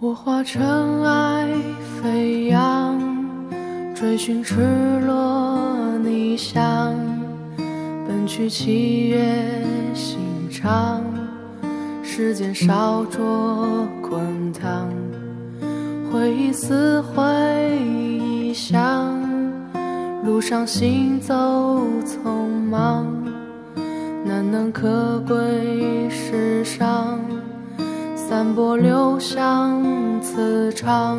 我化尘埃飞扬，追寻赤裸逆翔，奔去七月心肠，时间烧灼滚烫，回忆撕毁臆想，路上行走匆散播留香磁场。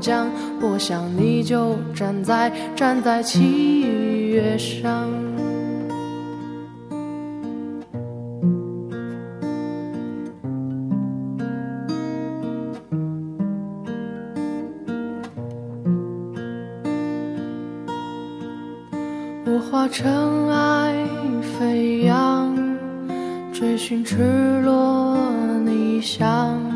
江，我想你就站在站在七月上。我化尘埃飞扬，追寻赤裸逆翔。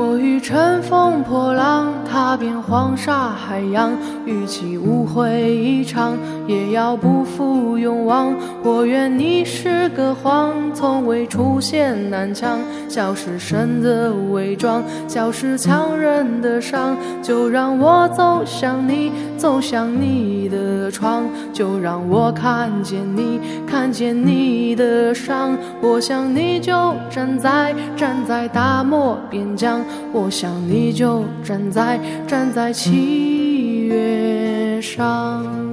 我欲乘风破浪，踏遍黄沙海洋，与其误会一场，也要不负勇往。我愿你是个谎，从未出现南墙，笑是神的伪装，笑是强忍的伤。就让我走向你，走向你的窗，就让我看见你，看见你的伤。我想你就站在，站在大漠边疆。我想你就站在站在七月上。